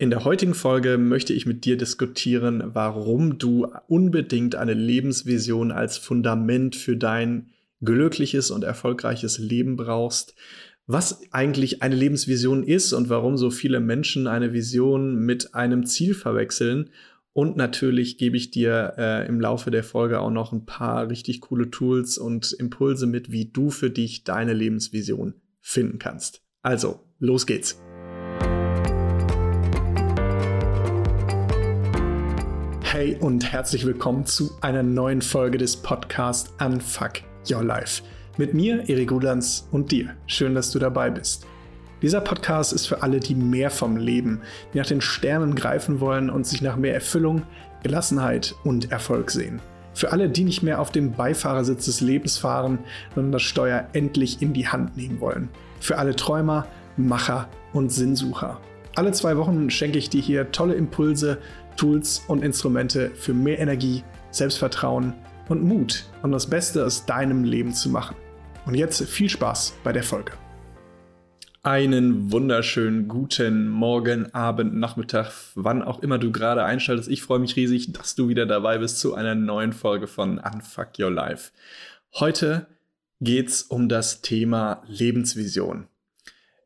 In der heutigen Folge möchte ich mit dir diskutieren, warum du unbedingt eine Lebensvision als Fundament für dein glückliches und erfolgreiches Leben brauchst, was eigentlich eine Lebensvision ist und warum so viele Menschen eine Vision mit einem Ziel verwechseln. Und natürlich gebe ich dir äh, im Laufe der Folge auch noch ein paar richtig coole Tools und Impulse mit, wie du für dich deine Lebensvision finden kannst. Also, los geht's. Hey und herzlich willkommen zu einer neuen Folge des Podcasts Unfuck Your Life. Mit mir, Erik Rudans und dir. Schön, dass du dabei bist. Dieser Podcast ist für alle, die mehr vom Leben, die nach den Sternen greifen wollen und sich nach mehr Erfüllung, Gelassenheit und Erfolg sehen. Für alle, die nicht mehr auf dem Beifahrersitz des Lebens fahren, sondern das Steuer endlich in die Hand nehmen wollen. Für alle Träumer, Macher und Sinnsucher. Alle zwei Wochen schenke ich dir hier tolle Impulse Tools und Instrumente für mehr Energie, Selbstvertrauen und Mut, um das Beste aus deinem Leben zu machen. Und jetzt viel Spaß bei der Folge. Einen wunderschönen guten Morgen, Abend, Nachmittag, wann auch immer du gerade einschaltest. Ich freue mich riesig, dass du wieder dabei bist zu einer neuen Folge von Unfuck Your Life. Heute geht es um das Thema Lebensvision.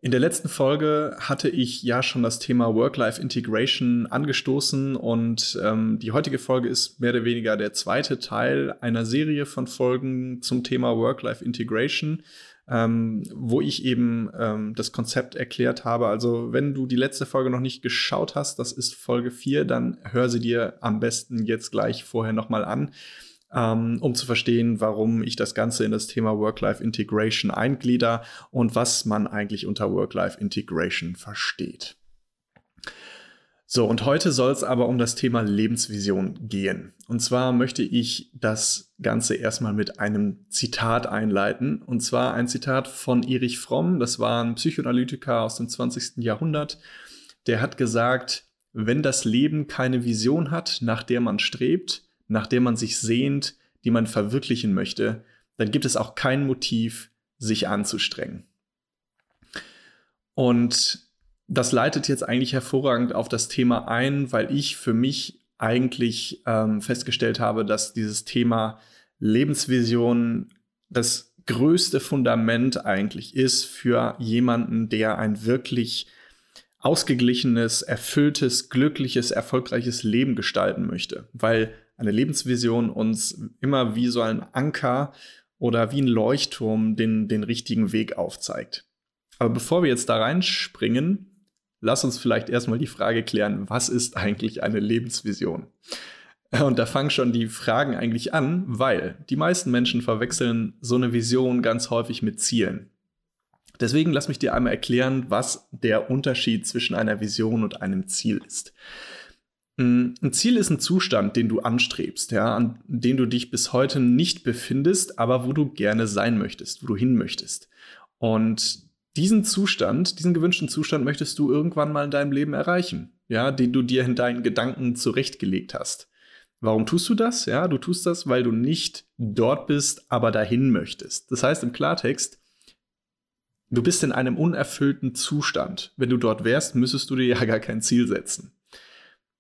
In der letzten Folge hatte ich ja schon das Thema Work-Life-Integration angestoßen und ähm, die heutige Folge ist mehr oder weniger der zweite Teil einer Serie von Folgen zum Thema Work-Life-Integration, ähm, wo ich eben ähm, das Konzept erklärt habe. Also wenn du die letzte Folge noch nicht geschaut hast, das ist Folge 4, dann hör sie dir am besten jetzt gleich vorher nochmal an ähm, um zu verstehen, warum ich das Ganze in das Thema Work-Life-Integration einglieder und was man eigentlich unter Work-Life-Integration versteht. So, und heute soll es aber um das Thema Lebensvision gehen. Und zwar möchte ich das Ganze erstmal mit einem Zitat einleiten. Und zwar ein Zitat von Erich Fromm, das war ein Psychoanalytiker aus dem 20. Jahrhundert. Der hat gesagt, wenn das Leben keine Vision hat, nach der man strebt, nach der man sich sehnt, die man verwirklichen möchte, dann gibt es auch kein Motiv, sich anzustrengen. Und das leitet jetzt eigentlich hervorragend auf das Thema ein, weil ich für mich eigentlich ähm, festgestellt habe, dass dieses Thema Lebensvision das größte Fundament eigentlich ist für jemanden, der ein wirklich ausgeglichenes, erfülltes, glückliches, erfolgreiches Leben gestalten möchte. Weil eine Lebensvision uns immer wie so ein Anker oder wie ein Leuchtturm den, den richtigen Weg aufzeigt. Aber bevor wir jetzt da reinspringen, lass uns vielleicht erstmal die Frage klären, was ist eigentlich eine Lebensvision? Und da fangen schon die Fragen eigentlich an, weil die meisten Menschen verwechseln so eine Vision ganz häufig mit Zielen. Deswegen lass mich dir einmal erklären, was der Unterschied zwischen einer Vision und einem Ziel ist. Mm, ein Ziel ist ein Zustand, den du anstrebst, ja, an den du dich bis heute nicht befindest, aber wo du gerne sein möchtest, wo du hin möchtest. Und diesen Zustand, diesen gewünschten Zustand möchtest du irgendwann mal in deinem Leben erreichen, ja, den du dir in deinen Gedanken zurechtgelegt hast. Warum tust du das? Ja, du tust das, weil du nicht dort bist, aber dahin möchtest. Das heißt im Klartext, du bist in einem unerfüllten Zustand. Wenn du dort wärst, müsstest du dir ja gar kein Ziel setzen.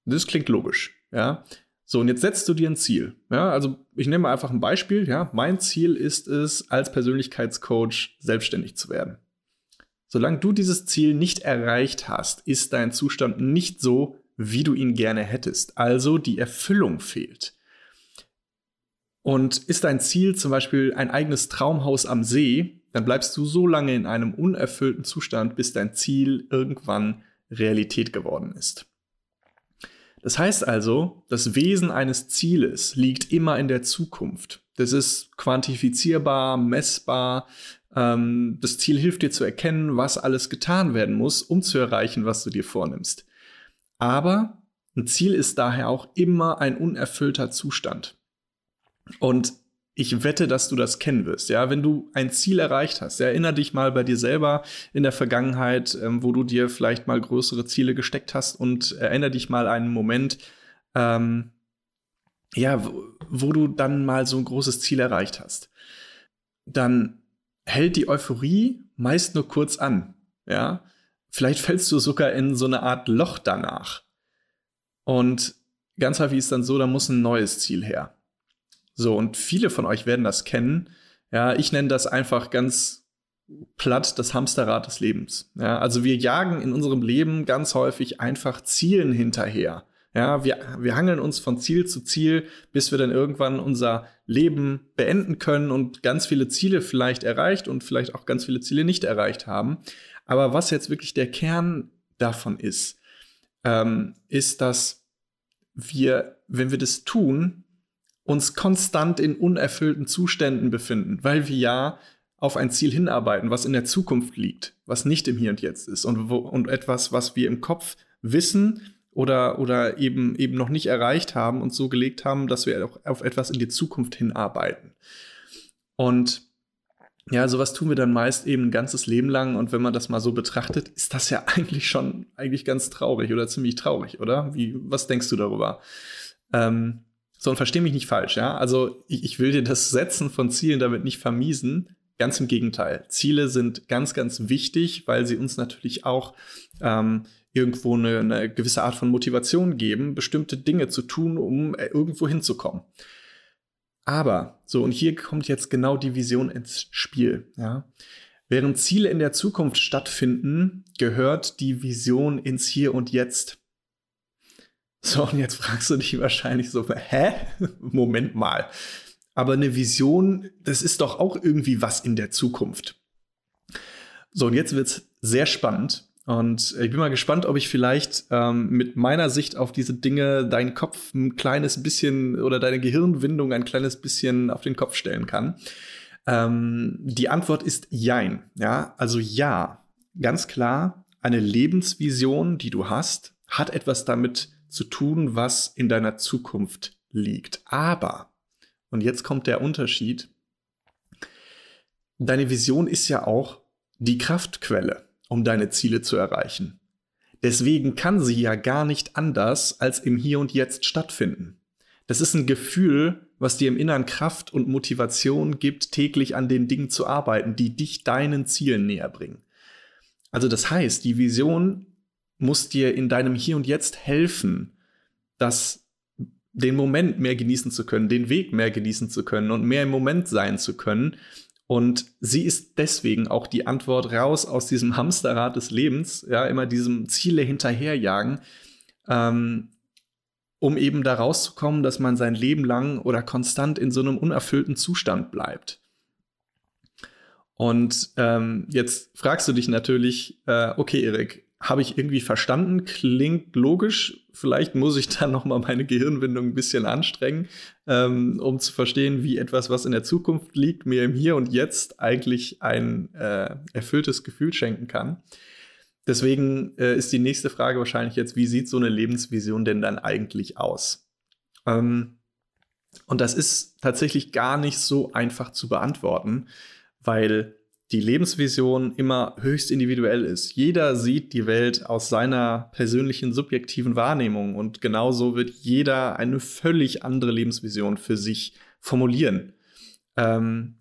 Das klingt logisch, ja. So, und jetzt setzt du dir ein Ziel. Ja, also ich nehme einfach ein Beispiel. Ja, mein Ziel ist es, als Persönlichkeitscoach selbstständig zu werden. Solange du dieses Ziel nicht erreicht hast, ist dein Zustand nicht so, wie du ihn gerne hättest. Also die Erfüllung fehlt. Und ist dein Ziel zum Beispiel ein eigenes Traumhaus am See, dann bleibst du so lange in einem unerfüllten Zustand, bis dein Ziel irgendwann Realität geworden ist. Das heißt also, das Wesen eines Zieles liegt immer in der Zukunft. Das ist quantifizierbar, messbar. Ähm, das Ziel hilft dir zu erkennen, was alles getan werden muss, um zu erreichen, was du dir vornimmst. Aber ein Ziel ist daher auch immer ein unerfüllter Zustand. Und ich wette, dass du das kennen wirst. Ja, wenn du ein Ziel erreicht hast, erinnere dich mal bei dir selber in der Vergangenheit, ähm, wo du dir vielleicht mal größere Ziele gesteckt hast und erinnere dich mal einen Moment, ähm, ja, wo, wo du dann mal so ein großes Ziel erreicht hast. Dann hält die Euphorie meist nur kurz an. Ja, vielleicht fällst du sogar in so eine Art Loch danach. Und ganz häufig ist dann so, da muss ein neues Ziel her. So, und viele von euch werden das kennen. Ja, ich nenne das einfach ganz platt das Hamsterrad des Lebens. Ja, also wir jagen in unserem Leben ganz häufig einfach Zielen hinterher. Ja, wir, wir hangeln uns von Ziel zu Ziel, bis wir dann irgendwann unser Leben beenden können und ganz viele Ziele vielleicht erreicht und vielleicht auch ganz viele Ziele nicht erreicht haben. Aber was jetzt wirklich der Kern davon ist, ähm, ist, dass wir, wenn wir das tun, uns konstant in unerfüllten Zuständen befinden, weil wir ja auf ein Ziel hinarbeiten, was in der Zukunft liegt, was nicht im Hier und Jetzt ist und, wo, und etwas, was wir im Kopf wissen oder, oder eben, eben noch nicht erreicht haben und so gelegt haben, dass wir auch auf etwas in die Zukunft hinarbeiten. Und ja, sowas tun wir dann meist eben ein ganzes Leben lang und wenn man das mal so betrachtet, ist das ja eigentlich schon eigentlich ganz traurig oder ziemlich traurig, oder? Wie, was denkst du darüber? Ähm, so, und versteh mich nicht falsch, ja. Also ich, ich will dir das Setzen von Zielen damit nicht vermiesen. Ganz im Gegenteil. Ziele sind ganz, ganz wichtig, weil sie uns natürlich auch ähm, irgendwo eine, eine gewisse Art von Motivation geben, bestimmte Dinge zu tun, um äh, irgendwo hinzukommen. Aber, so, und hier kommt jetzt genau die Vision ins Spiel, ja. Während Ziele in der Zukunft stattfinden, gehört die Vision ins Hier und Jetzt. So, und jetzt fragst du dich wahrscheinlich so, hä? Moment mal. Aber eine Vision, das ist doch auch irgendwie was in der Zukunft. So, und jetzt wird's sehr spannend. Und ich bin mal gespannt, ob ich vielleicht ähm, mit meiner Sicht auf diese Dinge deinen Kopf ein kleines bisschen oder deine Gehirnwindung ein kleines bisschen auf den Kopf stellen kann. Ähm, die Antwort ist Jein. Ja, also ja, ganz klar, eine Lebensvision, die du hast, hat etwas damit zu tun, was in deiner Zukunft liegt. Aber, und jetzt kommt der Unterschied, deine Vision ist ja auch die Kraftquelle, um deine Ziele zu erreichen. Deswegen kann sie ja gar nicht anders als im Hier und Jetzt stattfinden. Das ist ein Gefühl, was dir im Innern Kraft und Motivation gibt, täglich an den Dingen zu arbeiten, die dich deinen Zielen näher bringen. Also das heißt, die Vision muss dir in deinem Hier und Jetzt helfen, das den Moment mehr genießen zu können, den Weg mehr genießen zu können und mehr im Moment sein zu können. Und sie ist deswegen auch die Antwort raus aus diesem Hamsterrad des Lebens, ja, immer diesem Ziele hinterherjagen, ähm, um eben da rauszukommen, dass man sein Leben lang oder konstant in so einem unerfüllten Zustand bleibt. Und ähm, jetzt fragst du dich natürlich, äh, okay, Erik, habe ich irgendwie verstanden, klingt logisch. Vielleicht muss ich dann noch mal meine Gehirnwindung ein bisschen anstrengen, ähm, um zu verstehen, wie etwas, was in der Zukunft liegt, mir im Hier und Jetzt eigentlich ein äh, erfülltes Gefühl schenken kann. Deswegen äh, ist die nächste Frage wahrscheinlich jetzt, wie sieht so eine Lebensvision denn dann eigentlich aus? Ähm, und das ist tatsächlich gar nicht so einfach zu beantworten, weil die Lebensvision immer höchst individuell ist. Jeder sieht die Welt aus seiner persönlichen subjektiven Wahrnehmung und genauso wird jeder eine völlig andere Lebensvision für sich formulieren. Ähm,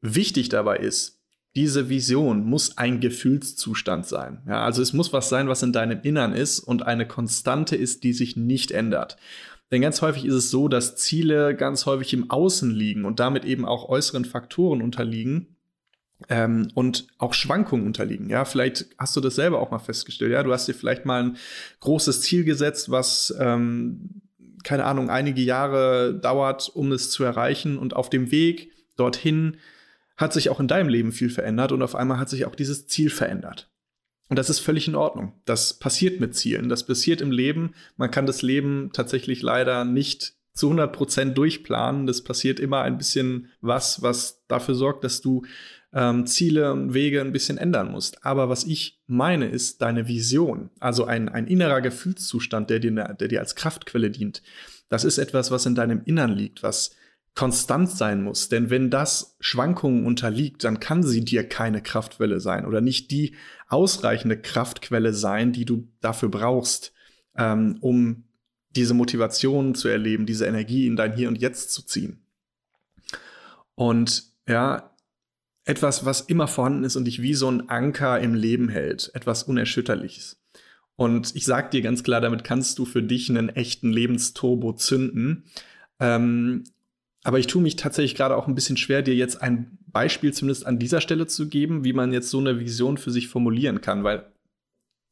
wichtig dabei ist, diese Vision muss ein Gefühlszustand sein. Ja, also es muss was sein, was in deinem Innern ist und eine Konstante ist, die sich nicht ändert. Denn ganz häufig ist es so, dass Ziele ganz häufig im Außen liegen und damit eben auch äußeren Faktoren unterliegen, ähm, und auch Schwankungen unterliegen. Ja, vielleicht hast du das selber auch mal festgestellt. Ja, du hast dir vielleicht mal ein großes Ziel gesetzt, was ähm, keine Ahnung einige Jahre dauert, um es zu erreichen. Und auf dem Weg dorthin hat sich auch in deinem Leben viel verändert und auf einmal hat sich auch dieses Ziel verändert. Und das ist völlig in Ordnung. Das passiert mit Zielen. Das passiert im Leben. Man kann das Leben tatsächlich leider nicht zu 100 Prozent durchplanen. Das passiert immer ein bisschen was, was dafür sorgt, dass du ähm, Ziele und Wege ein bisschen ändern musst. Aber was ich meine, ist deine Vision, also ein, ein innerer Gefühlszustand, der dir, der dir als Kraftquelle dient. Das ist etwas, was in deinem Innern liegt, was konstant sein muss. Denn wenn das Schwankungen unterliegt, dann kann sie dir keine Kraftquelle sein oder nicht die ausreichende Kraftquelle sein, die du dafür brauchst, ähm, um diese Motivation zu erleben, diese Energie in dein Hier und Jetzt zu ziehen. Und ja, etwas, was immer vorhanden ist und dich wie so ein Anker im Leben hält, etwas Unerschütterliches. Und ich sag dir ganz klar, damit kannst du für dich einen echten Lebensturbo zünden. Ähm, aber ich tue mich tatsächlich gerade auch ein bisschen schwer, dir jetzt ein Beispiel zumindest an dieser Stelle zu geben, wie man jetzt so eine Vision für sich formulieren kann, weil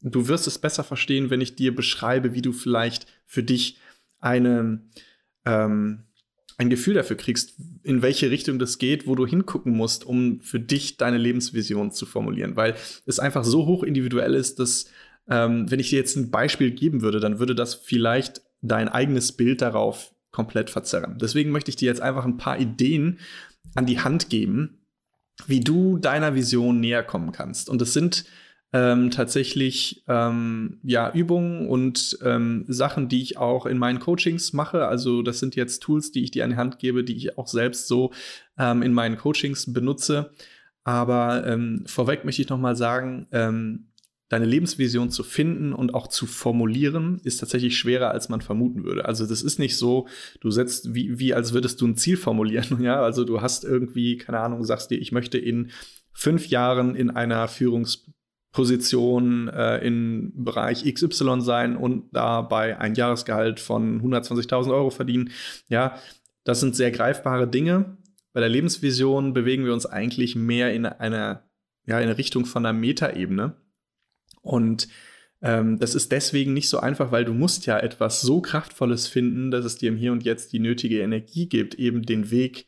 du wirst es besser verstehen, wenn ich dir beschreibe, wie du vielleicht für dich eine, ähm, ein Gefühl dafür kriegst, in welche Richtung das geht, wo du hingucken musst, um für dich deine Lebensvision zu formulieren, weil es einfach so hoch individuell ist, dass ähm, wenn ich dir jetzt ein Beispiel geben würde, dann würde das vielleicht dein eigenes Bild darauf komplett verzerren. Deswegen möchte ich dir jetzt einfach ein paar Ideen an die Hand geben, wie du deiner Vision näher kommen kannst. Und es sind ähm, tatsächlich ähm, ja Übungen und ähm, Sachen, die ich auch in meinen Coachings mache. Also das sind jetzt Tools, die ich dir an die Hand gebe, die ich auch selbst so ähm, in meinen Coachings benutze. Aber ähm, vorweg möchte ich noch mal sagen, ähm, deine Lebensvision zu finden und auch zu formulieren, ist tatsächlich schwerer, als man vermuten würde. Also das ist nicht so, du setzt, wie, wie als würdest du ein Ziel formulieren. Ja, also du hast irgendwie, keine Ahnung, sagst dir, ich möchte in fünf Jahren in einer Führungsposition äh, im Bereich XY sein und dabei ein Jahresgehalt von 120.000 Euro verdienen. Ja, das sind sehr greifbare Dinge. Bei der Lebensvision bewegen wir uns eigentlich mehr in einer, ja, in Richtung von einer Metaebene. Und ähm, das ist deswegen nicht so einfach, weil du musst ja etwas so Kraftvolles finden, dass es dir im Hier und Jetzt die nötige Energie gibt, eben den Weg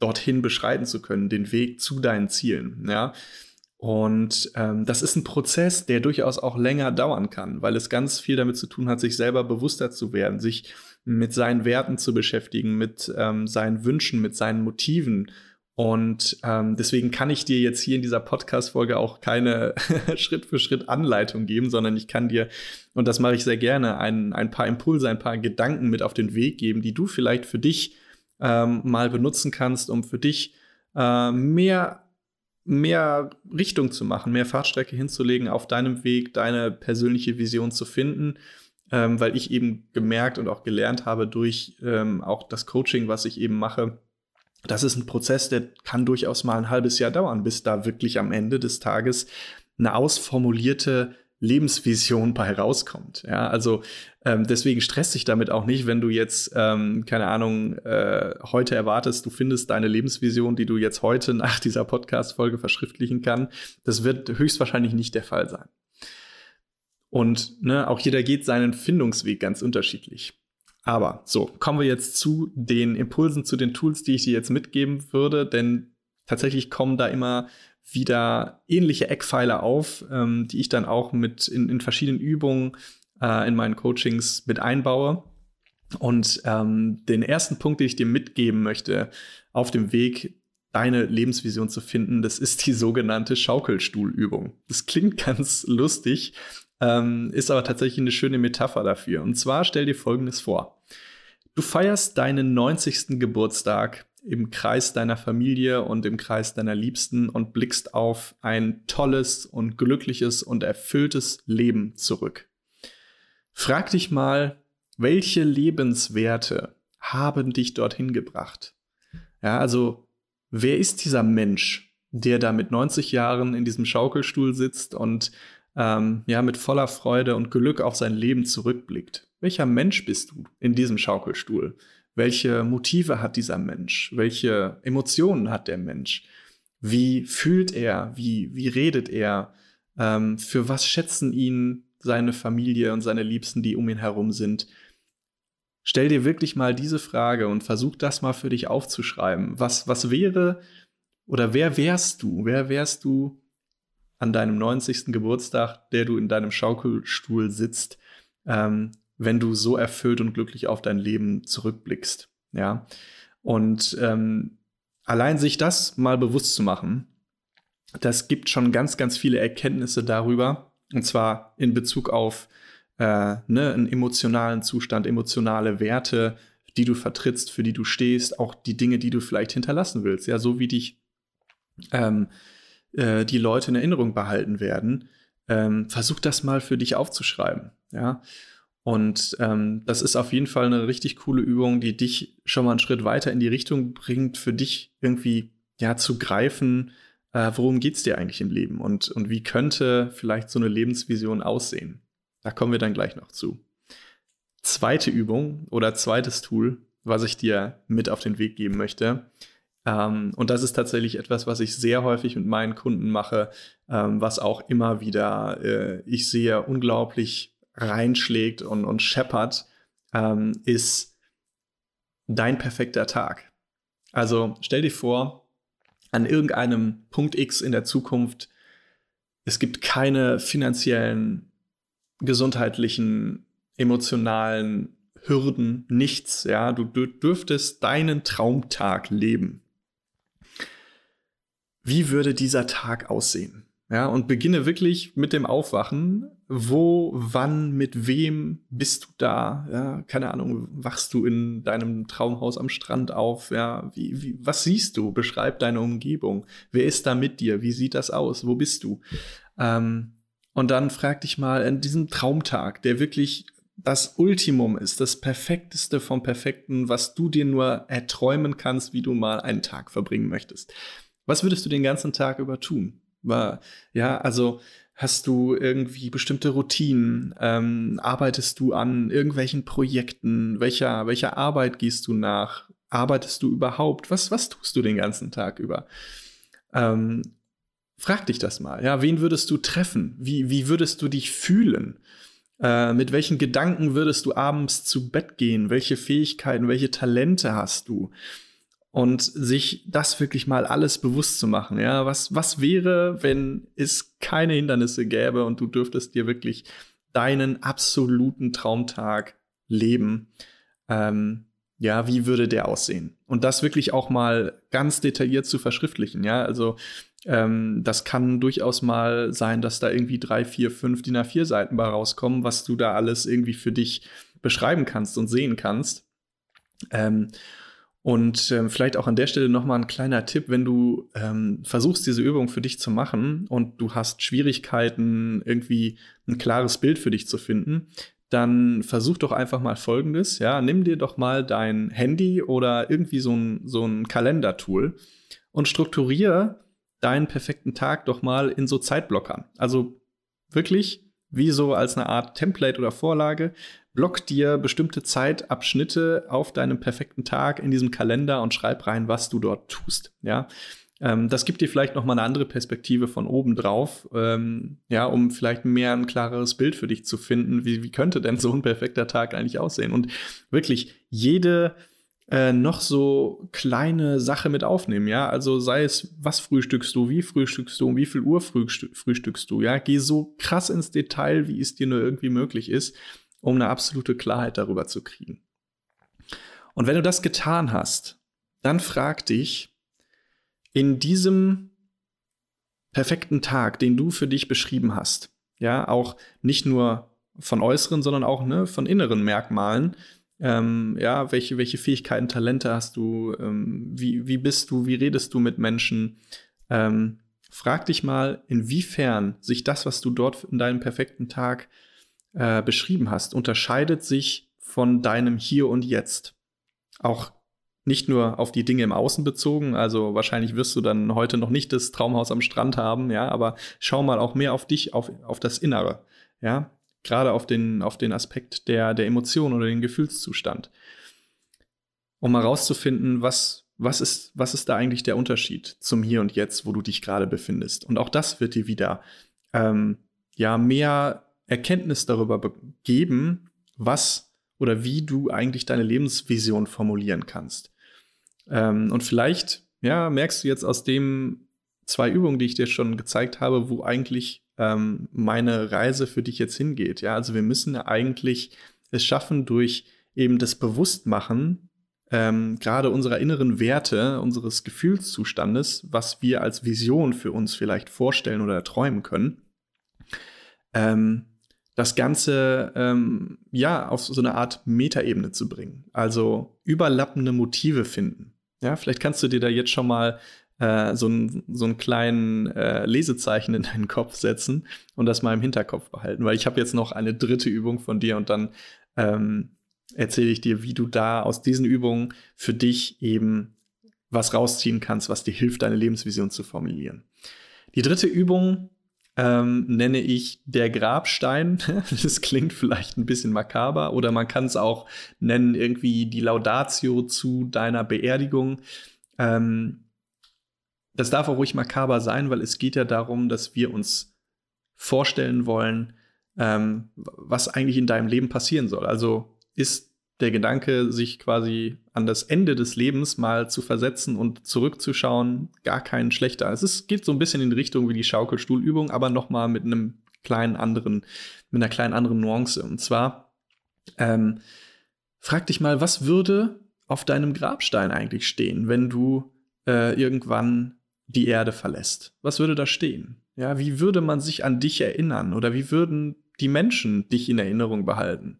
dorthin beschreiten zu können, den Weg zu deinen Zielen. Ja. Und ähm, das ist ein Prozess, der durchaus auch länger dauern kann, weil es ganz viel damit zu tun hat, sich selber bewusster zu werden, sich mit seinen Werten zu beschäftigen, mit ähm, seinen Wünschen, mit seinen Motiven. Und ähm, deswegen kann ich dir jetzt hier in dieser Podcast-Folge auch keine Schritt für Schritt Anleitung geben, sondern ich kann dir, und das mache ich sehr gerne, ein, ein paar Impulse, ein paar Gedanken mit auf den Weg geben, die du vielleicht für dich ähm, mal benutzen kannst, um für dich äh, mehr, mehr Richtung zu machen, mehr Fahrtstrecke hinzulegen, auf deinem Weg deine persönliche Vision zu finden. Ähm, weil ich eben gemerkt und auch gelernt habe durch ähm, auch das Coaching, was ich eben mache, das ist ein Prozess, der kann durchaus mal ein halbes Jahr dauern, bis da wirklich am Ende des Tages eine ausformulierte Lebensvision bei rauskommt. Ja, also ähm, deswegen stresst dich damit auch nicht, wenn du jetzt, ähm, keine Ahnung, äh, heute erwartest, du findest deine Lebensvision, die du jetzt heute nach dieser Podcast-Folge verschriftlichen kann. Das wird höchstwahrscheinlich nicht der Fall sein. Und ne, auch jeder geht seinen Findungsweg ganz unterschiedlich. Aber so, kommen wir jetzt zu den Impulsen, zu den Tools, die ich dir jetzt mitgeben würde, denn tatsächlich kommen da immer wieder ähnliche Eckpfeiler auf, ähm, die ich dann auch mit in, in verschiedenen Übungen äh, in meinen Coachings mit einbaue. Und ähm, den ersten Punkt, den ich dir mitgeben möchte auf dem Weg, deine Lebensvision zu finden, das ist die sogenannte Schaukelstuhlübung. Das klingt ganz lustig, ähm, ist aber tatsächlich eine schöne Metapher dafür. Und zwar stell dir Folgendes vor. Du feierst deinen 90. Geburtstag im Kreis deiner Familie und im Kreis deiner Liebsten und blickst auf ein tolles und glückliches und erfülltes Leben zurück. Frag dich mal, welche Lebenswerte haben dich dorthin gebracht? Ja, also wer ist dieser Mensch, der da mit 90 Jahren in diesem Schaukelstuhl sitzt und ähm, ja, mit voller Freude und Glück auf sein Leben zurückblickt. Welcher Mensch bist du in diesem Schaukelstuhl? Welche Motive hat dieser Mensch? Welche Emotionen hat der Mensch? Wie fühlt er? Wie, wie redet er? Ähm, für was schätzen ihn seine Familie und seine Liebsten, die um ihn herum sind? Stell dir wirklich mal diese Frage und versuch das mal für dich aufzuschreiben. Was, was wäre oder wer wärst du? Wer wärst du an deinem 90. Geburtstag, der du in deinem Schaukelstuhl sitzt, ähm, wenn du so erfüllt und glücklich auf dein Leben zurückblickst. Ja. Und ähm, allein sich das mal bewusst zu machen, das gibt schon ganz, ganz viele Erkenntnisse darüber. Und zwar in Bezug auf äh, ne, einen emotionalen Zustand, emotionale Werte, die du vertrittst, für die du stehst, auch die Dinge, die du vielleicht hinterlassen willst. Ja, so wie dich ähm, äh, die Leute in Erinnerung behalten werden, ähm, versuch das mal für dich aufzuschreiben. Ja. Und ähm, das ist auf jeden Fall eine richtig coole Übung, die dich schon mal einen Schritt weiter in die Richtung bringt, für dich irgendwie ja, zu greifen, äh, worum geht es dir eigentlich im Leben und, und wie könnte vielleicht so eine Lebensvision aussehen. Da kommen wir dann gleich noch zu. Zweite Übung oder zweites Tool, was ich dir mit auf den Weg geben möchte. Ähm, und das ist tatsächlich etwas, was ich sehr häufig mit meinen Kunden mache, ähm, was auch immer wieder, äh, ich sehe, unglaublich reinschlägt und, und scheppert, ähm, ist dein perfekter Tag. Also stell dir vor, an irgendeinem Punkt X in der Zukunft, es gibt keine finanziellen, gesundheitlichen, emotionalen Hürden, nichts, ja, du dürftest deinen Traumtag leben. Wie würde dieser Tag aussehen? Ja, und beginne wirklich mit dem Aufwachen. Wo, wann, mit wem bist du da? Ja, keine Ahnung, wachst du in deinem Traumhaus am Strand auf? Ja, wie, wie, was siehst du? Beschreib deine Umgebung. Wer ist da mit dir? Wie sieht das aus? Wo bist du? Ähm, und dann frag dich mal in diesem Traumtag, der wirklich das Ultimum ist, das Perfekteste vom Perfekten, was du dir nur erträumen kannst, wie du mal einen Tag verbringen möchtest. Was würdest du den ganzen Tag über tun? Ja, also hast du irgendwie bestimmte Routinen? Ähm, arbeitest du an irgendwelchen Projekten? Welcher, welcher Arbeit gehst du nach? Arbeitest du überhaupt? Was, was tust du den ganzen Tag über? Ähm, frag dich das mal. Ja, wen würdest du treffen? Wie, wie würdest du dich fühlen? Äh, mit welchen Gedanken würdest du abends zu Bett gehen? Welche Fähigkeiten, welche Talente hast du? Und sich das wirklich mal alles bewusst zu machen. Ja, was, was wäre, wenn es keine Hindernisse gäbe und du dürftest dir wirklich deinen absoluten Traumtag leben? Ähm, ja, wie würde der aussehen? Und das wirklich auch mal ganz detailliert zu verschriftlichen. Ja, also ähm, das kann durchaus mal sein, dass da irgendwie drei, vier, fünf DIN A4 Seiten bei rauskommen, was du da alles irgendwie für dich beschreiben kannst und sehen kannst. Ähm, und ähm, vielleicht auch an der Stelle nochmal ein kleiner Tipp, wenn du ähm, versuchst, diese Übung für dich zu machen und du hast Schwierigkeiten, irgendwie ein klares Bild für dich zu finden, dann versuch doch einfach mal Folgendes. Ja, nimm dir doch mal dein Handy oder irgendwie so ein, so ein Kalendertool und strukturiere deinen perfekten Tag doch mal in so Zeitblockern. Also wirklich wie so als eine Art Template oder Vorlage block dir bestimmte Zeitabschnitte auf deinem perfekten Tag in diesem Kalender und schreib rein, was du dort tust. Ja, ähm, das gibt dir vielleicht noch mal eine andere Perspektive von oben drauf, ähm, ja, um vielleicht mehr ein klareres Bild für dich zu finden. Wie, wie könnte denn so ein perfekter Tag eigentlich aussehen? Und wirklich jede äh, noch so kleine Sache mit aufnehmen, ja. Also sei es, was frühstückst du, wie frühstückst du, um wie viel Uhr frühstückst du, ja. Geh so krass ins Detail, wie es dir nur irgendwie möglich ist um eine absolute Klarheit darüber zu kriegen. Und wenn du das getan hast, dann frag dich, in diesem perfekten Tag, den du für dich beschrieben hast, ja, auch nicht nur von äußeren, sondern auch ne, von inneren Merkmalen, ähm, ja, welche, welche Fähigkeiten, Talente hast du, ähm, wie, wie bist du, wie redest du mit Menschen, ähm, frag dich mal, inwiefern sich das, was du dort in deinem perfekten Tag äh, beschrieben hast, unterscheidet sich von deinem Hier und Jetzt. Auch nicht nur auf die Dinge im Außen bezogen, also wahrscheinlich wirst du dann heute noch nicht das Traumhaus am Strand haben, ja, aber schau mal auch mehr auf dich, auf, auf das Innere, ja, gerade auf den, auf den Aspekt der, der Emotion oder den Gefühlszustand. Um mal rauszufinden, was, was, ist, was ist da eigentlich der Unterschied zum Hier und Jetzt, wo du dich gerade befindest. Und auch das wird dir wieder ähm, ja mehr Erkenntnis darüber geben, was oder wie du eigentlich deine Lebensvision formulieren kannst. Ähm, und vielleicht, ja, merkst du jetzt aus den zwei Übungen, die ich dir schon gezeigt habe, wo eigentlich ähm, meine Reise für dich jetzt hingeht. Ja, also wir müssen eigentlich es schaffen, durch eben das Bewusstmachen ähm, gerade unserer inneren Werte, unseres Gefühlszustandes, was wir als Vision für uns vielleicht vorstellen oder träumen können, ähm, das Ganze ähm, ja auf so eine Art Metaebene zu bringen. Also überlappende Motive finden. Ja, vielleicht kannst du dir da jetzt schon mal äh, so, ein, so einen kleinen äh, Lesezeichen in deinen Kopf setzen und das mal im Hinterkopf behalten, weil ich habe jetzt noch eine dritte Übung von dir und dann ähm, erzähle ich dir, wie du da aus diesen Übungen für dich eben was rausziehen kannst, was dir hilft, deine Lebensvision zu formulieren. Die dritte Übung ähm, nenne ich der Grabstein. das klingt vielleicht ein bisschen makaber oder man kann es auch nennen irgendwie die Laudatio zu deiner Beerdigung. Ähm, das darf auch ruhig makaber sein, weil es geht ja darum, dass wir uns vorstellen wollen, ähm, was eigentlich in deinem Leben passieren soll. Also ist der Gedanke, sich quasi an das Ende des Lebens mal zu versetzen und zurückzuschauen, gar kein schlechter. Es ist, geht so ein bisschen in Richtung wie die Schaukelstuhlübung, aber nochmal mit einem kleinen anderen, mit einer kleinen anderen Nuance. Und zwar, ähm, frag dich mal, was würde auf deinem Grabstein eigentlich stehen, wenn du äh, irgendwann die Erde verlässt? Was würde da stehen? Ja, wie würde man sich an dich erinnern oder wie würden die Menschen dich in Erinnerung behalten?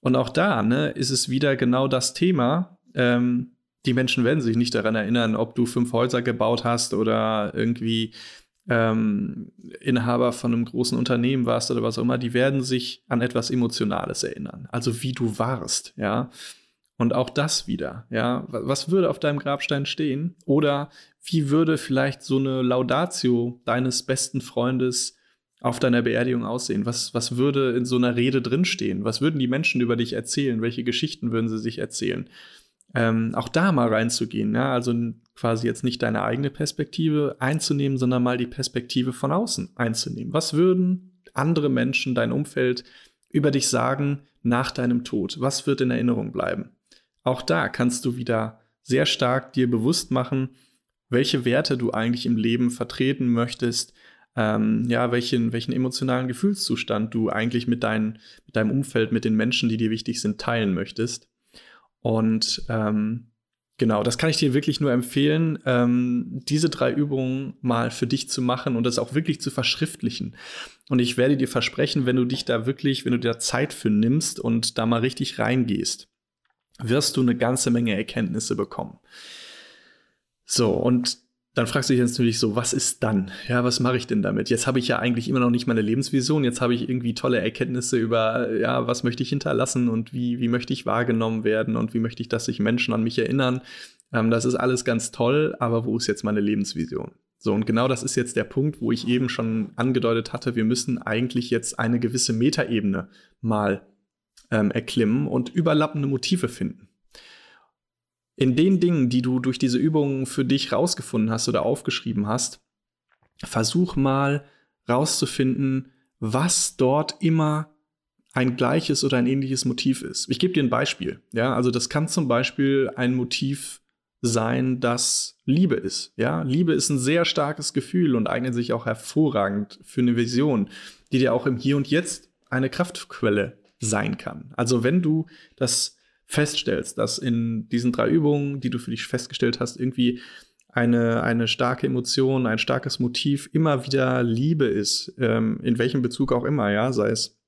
Und auch da ne, ist es wieder genau das Thema. Ähm, die Menschen werden sich nicht daran erinnern, ob du fünf Häuser gebaut hast oder irgendwie ähm, Inhaber von einem großen Unternehmen warst oder was auch immer. Die werden sich an etwas Emotionales erinnern. Also wie du warst, ja. Und auch das wieder, ja. Was würde auf deinem Grabstein stehen? Oder wie würde vielleicht so eine Laudatio deines besten Freundes auf deiner Beerdigung aussehen? Was, was würde in so einer Rede drinstehen? Was würden die Menschen über dich erzählen? Welche Geschichten würden sie sich erzählen? Ähm, auch da mal reinzugehen, ja, also quasi jetzt nicht deine eigene Perspektive einzunehmen, sondern mal die Perspektive von außen einzunehmen. Was würden andere Menschen, dein Umfeld über dich sagen nach deinem Tod? Was wird in Erinnerung bleiben? Auch da kannst du wieder sehr stark dir bewusst machen, welche Werte du eigentlich im Leben vertreten möchtest, ähm, ja, welchen, welchen emotionalen Gefühlszustand du eigentlich mit, dein, mit deinem Umfeld, mit den Menschen, die dir wichtig sind, teilen möchtest. Und ähm, genau, das kann ich dir wirklich nur empfehlen, ähm, diese drei Übungen mal für dich zu machen und das auch wirklich zu verschriftlichen. Und ich werde dir versprechen, wenn du dich da wirklich, wenn du dir Zeit für nimmst und da mal richtig reingehst, wirst du eine ganze Menge Erkenntnisse bekommen. So, und dann fragst du dich natürlich so, was ist dann? Ja, was mache ich denn damit? Jetzt habe ich ja eigentlich immer noch nicht meine Lebensvision. Jetzt habe ich irgendwie tolle Erkenntnisse über, ja, was möchte ich hinterlassen und wie, wie möchte ich wahrgenommen werden und wie möchte ich, dass sich Menschen an mich erinnern. Ähm, das ist alles ganz toll, aber wo ist jetzt meine Lebensvision? So, und genau das ist jetzt der Punkt, wo ich eben schon angedeutet hatte, wir müssen eigentlich jetzt eine gewisse Metaebene mal ähm, erklimmen und überlappende Motive finden in den Dingen, die du durch diese Übungen für dich rausgefunden hast oder aufgeschrieben hast, versuch mal rauszufinden, was dort immer ein gleiches oder ein ähnliches Motiv ist. Ich gebe dir ein Beispiel. Ja, also das kann zum Beispiel ein Motiv sein, das Liebe ist. Ja, Liebe ist ein sehr starkes Gefühl und eignet sich auch hervorragend für eine Vision, die dir auch im Hier und Jetzt eine Kraftquelle sein kann. Also wenn du das feststellst, dass in diesen drei Übungen, die du für dich festgestellt hast, irgendwie eine, eine starke Emotion, ein starkes Motiv immer wieder Liebe ist, ähm, in welchem Bezug auch immer, ja, sei es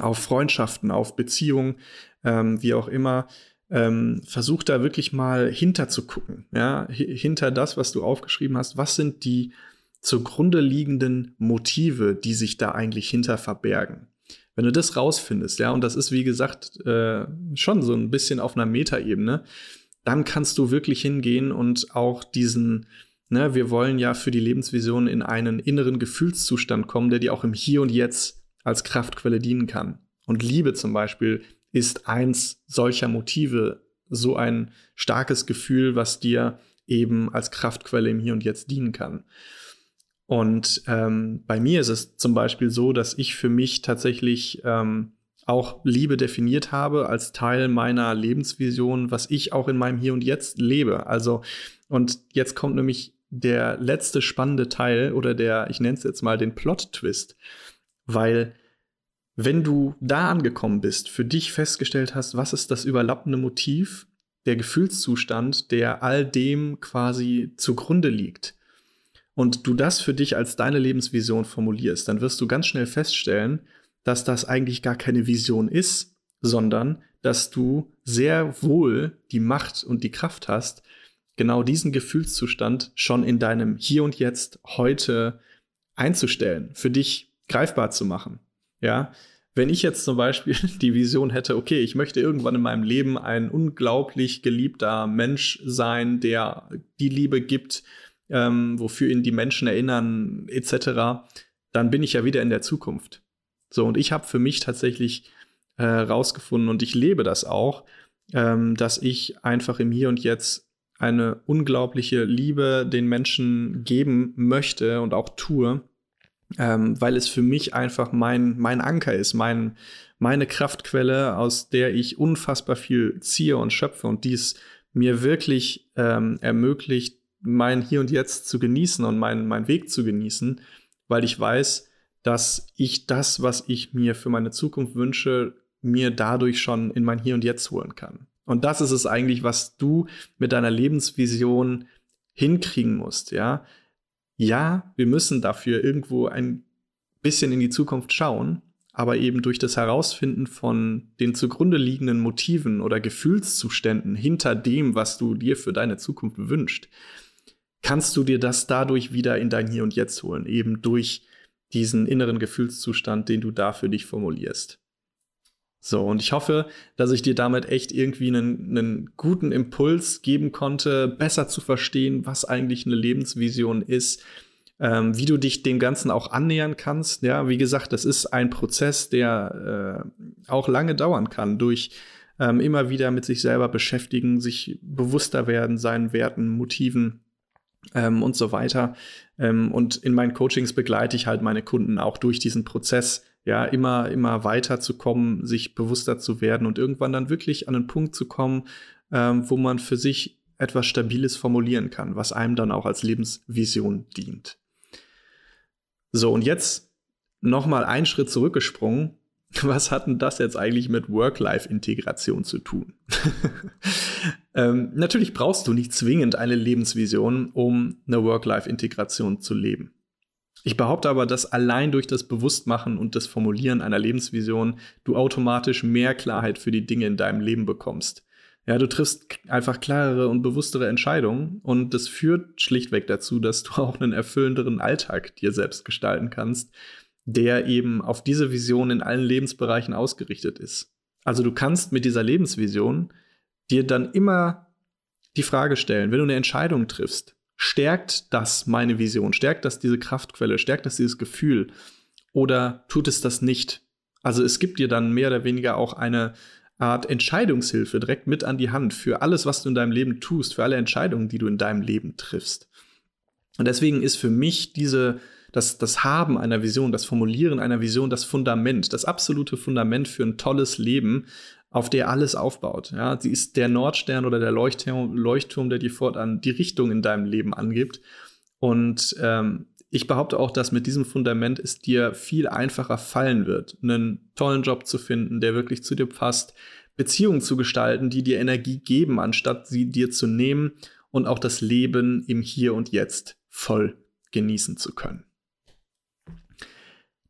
auf Freundschaften, auf Beziehungen, ähm, wie auch immer, ähm, versuch da wirklich mal hinter zu gucken, ja, hinter das, was du aufgeschrieben hast, was sind die zugrunde liegenden Motive, die sich da eigentlich hinter verbergen. Wenn du das rausfindest, ja, und das ist wie gesagt äh, schon so ein bisschen auf einer Metaebene, dann kannst du wirklich hingehen und auch diesen, ne, wir wollen ja für die Lebensvision in einen inneren Gefühlszustand kommen, der dir auch im Hier und Jetzt als Kraftquelle dienen kann. Und Liebe zum Beispiel ist eins solcher Motive, so ein starkes Gefühl, was dir eben als Kraftquelle im Hier und Jetzt dienen kann. Und ähm, bei mir ist es zum Beispiel so, dass ich für mich tatsächlich ähm, auch Liebe definiert habe als Teil meiner Lebensvision, was ich auch in meinem Hier und Jetzt lebe. Also, und jetzt kommt nämlich der letzte spannende Teil oder der, ich nenne es jetzt mal den Plot-Twist, weil wenn du da angekommen bist, für dich festgestellt hast, was ist das überlappende Motiv, der Gefühlszustand, der all dem quasi zugrunde liegt, und du das für dich als deine Lebensvision formulierst, dann wirst du ganz schnell feststellen, dass das eigentlich gar keine Vision ist, sondern dass du sehr wohl die Macht und die Kraft hast, genau diesen Gefühlszustand schon in deinem Hier und Jetzt heute einzustellen, für dich greifbar zu machen. Ja, wenn ich jetzt zum Beispiel die Vision hätte, okay, ich möchte irgendwann in meinem Leben ein unglaublich geliebter Mensch sein, der die Liebe gibt, ähm, wofür ihn die Menschen erinnern, etc., dann bin ich ja wieder in der Zukunft. So, und ich habe für mich tatsächlich herausgefunden äh, und ich lebe das auch, ähm, dass ich einfach im Hier und Jetzt eine unglaubliche Liebe den Menschen geben möchte und auch tue, ähm, weil es für mich einfach mein, mein Anker ist, mein, meine Kraftquelle, aus der ich unfassbar viel ziehe und schöpfe und dies mir wirklich ähm, ermöglicht, mein Hier und Jetzt zu genießen und meinen mein Weg zu genießen, weil ich weiß, dass ich das, was ich mir für meine Zukunft wünsche, mir dadurch schon in mein Hier und Jetzt holen kann. Und das ist es eigentlich, was du mit deiner Lebensvision hinkriegen musst, ja. Ja, wir müssen dafür irgendwo ein bisschen in die Zukunft schauen, aber eben durch das Herausfinden von den zugrunde liegenden Motiven oder Gefühlszuständen hinter dem, was du dir für deine Zukunft wünschst, kannst du dir das dadurch wieder in dein Hier und Jetzt holen, eben durch diesen inneren Gefühlszustand, den du da für dich formulierst. So, und ich hoffe, dass ich dir damit echt irgendwie einen, einen guten Impuls geben konnte, besser zu verstehen, was eigentlich eine Lebensvision ist, ähm, wie du dich dem Ganzen auch annähern kannst. Ja, wie gesagt, das ist ein Prozess, der äh, auch lange dauern kann, durch ähm, immer wieder mit sich selber beschäftigen, sich bewusster werden, seinen Werten, Motiven ähm, und so weiter. Ähm, und in meinen Coachings begleite ich halt meine Kunden auch durch diesen Prozess, ja, immer, immer weiter zu kommen, sich bewusster zu werden und irgendwann dann wirklich an einen Punkt zu kommen, ähm, wo man für sich etwas Stabiles formulieren kann, was einem dann auch als Lebensvision dient. So, und jetzt nochmal einen Schritt zurückgesprungen. Was hat denn das jetzt eigentlich mit Work-Life-Integration zu tun? ähm, natürlich brauchst du nicht zwingend eine Lebensvision, um eine Work-Life-Integration zu leben. Ich behaupte aber, dass allein durch das Bewusstmachen und das Formulieren einer Lebensvision du automatisch mehr Klarheit für die Dinge in deinem Leben bekommst. Ja, du triffst einfach klarere und bewusstere Entscheidungen und das führt schlichtweg dazu, dass du auch einen erfüllenderen Alltag dir selbst gestalten kannst, der eben auf diese Vision in allen Lebensbereichen ausgerichtet ist. Also du kannst mit dieser Lebensvision dir dann immer die Frage stellen, wenn du eine Entscheidung triffst, stärkt das meine Vision, stärkt das diese Kraftquelle, stärkt das dieses Gefühl oder tut es das nicht? Also es gibt dir dann mehr oder weniger auch eine Art Entscheidungshilfe direkt mit an die Hand für alles, was du in deinem Leben tust, für alle Entscheidungen, die du in deinem Leben triffst. Und deswegen ist für mich diese, das, das Haben einer Vision, das Formulieren einer Vision, das Fundament, das absolute Fundament für ein tolles Leben, auf der alles aufbaut. Ja, sie ist der Nordstern oder der Leuchtturm, Leuchtturm, der dir fortan die Richtung in deinem Leben angibt. Und ähm, ich behaupte auch, dass mit diesem Fundament es dir viel einfacher fallen wird, einen tollen Job zu finden, der wirklich zu dir passt, Beziehungen zu gestalten, die dir Energie geben, anstatt sie dir zu nehmen und auch das Leben im Hier und Jetzt voll genießen zu können.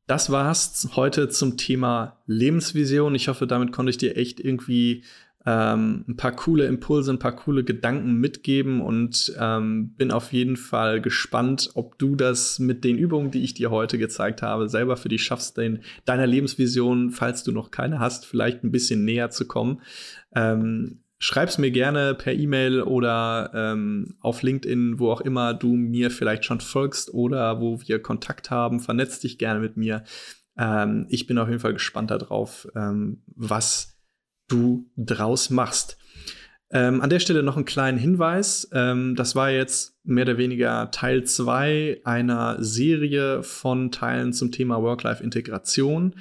Das war's heute zum Thema Lebensvision. Ich hoffe, damit konnte ich dir echt irgendwie ähm, ein paar coole Impulse, ein paar coole Gedanken mitgeben und ähm, bin auf jeden Fall gespannt, ob du das mit den Übungen, die ich dir heute gezeigt habe, selber für dich schaffst, den, deiner Lebensvision, falls du noch keine hast, vielleicht ein bisschen näher zu kommen. Ähm, schreib's mir gerne per E-Mail oder ähm, auf LinkedIn, wo auch immer du mir vielleicht schon folgst oder wo wir Kontakt haben. Vernetz dich gerne mit mir. Ähm, ich bin auf jeden Fall gespannt darauf, ähm, was du draus machst. Ähm, an der Stelle noch einen kleinen Hinweis. Ähm, das war jetzt mehr oder weniger Teil 2 einer Serie von Teilen zum Thema Work-Life-Integration.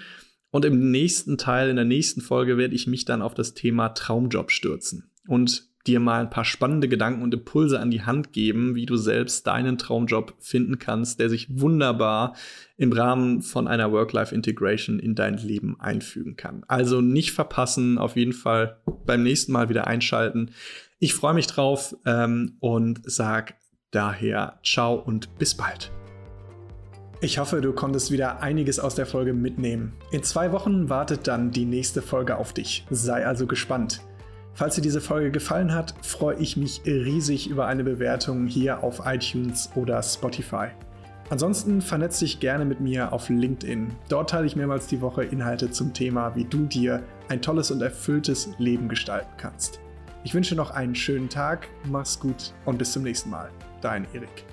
Und im nächsten Teil, in der nächsten Folge, werde ich mich dann auf das Thema Traumjob stürzen und dir mal ein paar spannende Gedanken und Impulse an die Hand geben, wie du selbst deinen Traumjob finden kannst, der sich wunderbar im Rahmen von einer Work-Life-Integration in dein Leben einfügen kann. Also nicht verpassen, auf jeden Fall beim nächsten Mal wieder einschalten. Ich freue mich drauf ähm, und sag daher ciao und bis bald. Ich hoffe, du konntest wieder einiges aus der Folge mitnehmen. In zwei Wochen wartet dann die nächste Folge auf dich. Sei also gespannt. Falls dir diese Folge gefallen hat, freue ich mich riesig über eine Bewertung hier auf iTunes oder Spotify. Ansonsten vernetze dich gerne mit mir auf LinkedIn. Dort teile ich mehrmals die Woche Inhalte zum Thema, wie du dir ein tolles und erfülltes Leben gestalten kannst. Ich wünsche noch einen schönen Tag, mach's gut und bis zum nächsten Mal. Dein Erik.